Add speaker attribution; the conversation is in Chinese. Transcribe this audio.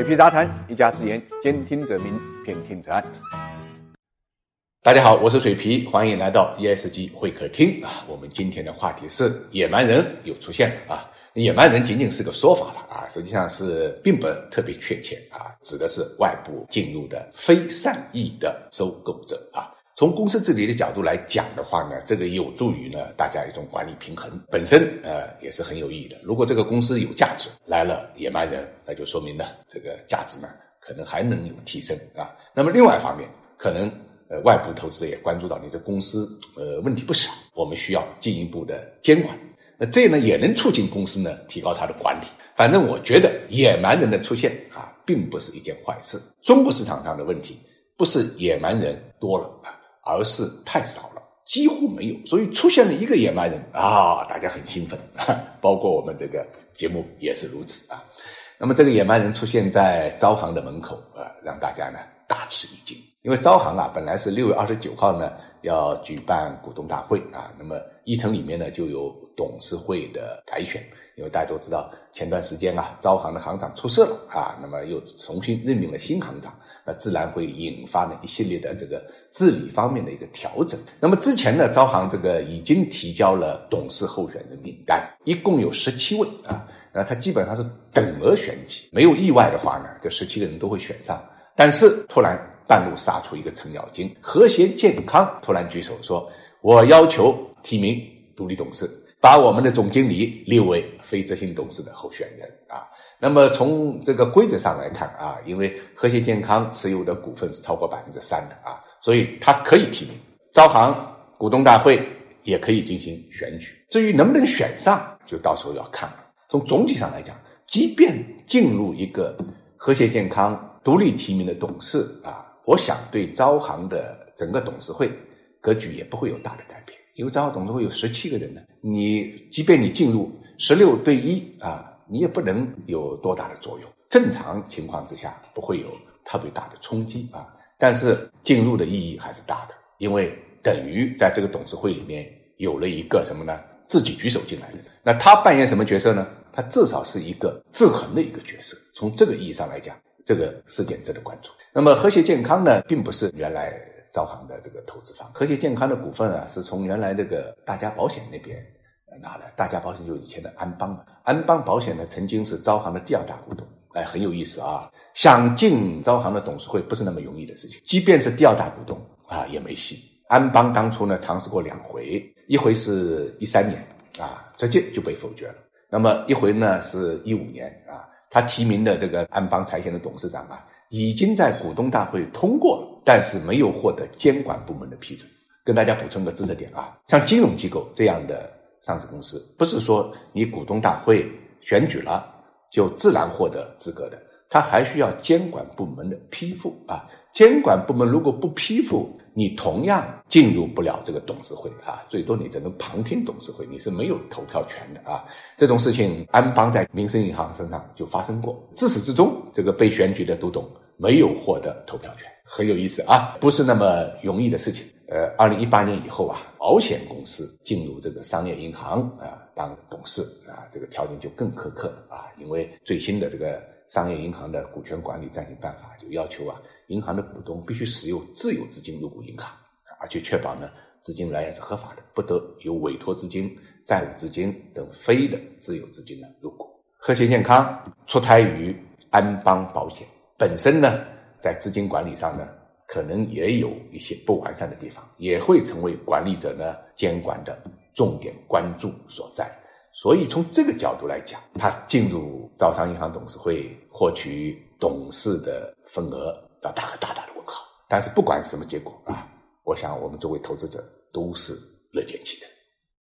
Speaker 1: 水皮杂谈，一家之言，兼听则明，偏听则暗。
Speaker 2: 大家好，我是水皮，欢迎来到 ESG 会客厅啊。我们今天的话题是野蛮人又出现了啊。野蛮人仅仅是个说法了啊，实际上是并不特别确切啊，指的是外部进入的非善意的收购者啊。从公司治理的角度来讲的话呢，这个有助于呢大家一种管理平衡，本身呃也是很有意义的。如果这个公司有价值，来了野蛮人，那就说明呢这个价值呢可能还能有提升啊。那么另外一方面，可能呃外部投资者也关注到你的公司呃问题不少，我们需要进一步的监管。那这呢也能促进公司呢提高它的管理。反正我觉得野蛮人的出现啊，并不是一件坏事。中国市场上的问题不是野蛮人多了啊。而是太少了，几乎没有，所以出现了一个野蛮人啊，大家很兴奋，包括我们这个节目也是如此啊。那么这个野蛮人出现在招行的门口啊，让大家呢大吃一惊，因为招行啊本来是六月二十九号呢要举办股东大会啊，那么议程里面呢就有董事会的改选。因为大家都知道，前段时间啊，招行的行长出事了啊，那么又重新任命了新行长，那自然会引发呢一系列的这个治理方面的一个调整。那么之前呢，招行这个已经提交了董事候选人名单，一共有十七位啊，那他基本上是等额选举，没有意外的话呢，这十七个人都会选上。但是突然半路杀出一个程咬金，和谐健康突然举手说：“我要求提名独立董事。”把我们的总经理列为非执行董事的候选人啊。那么从这个规则上来看啊，因为和谐健康持有的股份是超过百分之三的啊，所以他可以提名。招行股东大会也可以进行选举。至于能不能选上，就到时候要看了。从总体上来讲，即便进入一个和谐健康独立提名的董事啊，我想对招行的整个董事会格局也不会有大的改变。因为招行董事会有十七个人呢，你即便你进入十六对一啊，你也不能有多大的作用。正常情况之下不会有特别大的冲击啊，但是进入的意义还是大的，因为等于在这个董事会里面有了一个什么呢？自己举手进来的，那他扮演什么角色呢？他至少是一个制衡的一个角色。从这个意义上来讲，这个事件值得关注。那么和谐健康呢，并不是原来。招行的这个投资方，和谐健康的股份啊，是从原来这个大家保险那边拿的。大家保险就是以前的安邦嘛，安邦保险呢曾经是招行的第二大股东，哎，很有意思啊。想进招行的董事会不是那么容易的事情，即便是第二大股东啊也没戏。安邦当初呢尝试过两回，一回是一三年啊，直接就被否决了。那么一回呢是一五年啊，他提名的这个安邦财险的董事长啊。已经在股东大会通过，但是没有获得监管部门的批准。跟大家补充个知识点啊，像金融机构这样的上市公司，不是说你股东大会选举了就自然获得资格的，它还需要监管部门的批复啊。监管部门如果不批复，你同样进入不了这个董事会啊，最多你只能旁听董事会，你是没有投票权的啊。这种事情，安邦在民生银行身上就发生过，自始至终，这个被选举的独董没有获得投票权，很有意思啊，不是那么容易的事情。呃，二零一八年以后啊，保险公司进入这个商业银行啊当董事啊，这个条件就更苛刻了啊，因为最新的这个商业银行的股权管理暂行办法就要求啊。银行的股东必须使用自有资金入股银行，而且确保呢资金来源是合法的，不得有委托资金、债务资金等非的自有资金呢入股。和谐健康出台于安邦保险，本身呢在资金管理上呢可能也有一些不完善的地方，也会成为管理者呢监管的重点关注所在。所以从这个角度来讲，他进入招商银行董事会获取董事的份额。要打个大大的问号，但是不管什么结果啊，我想我们作为投资者都是乐见其成。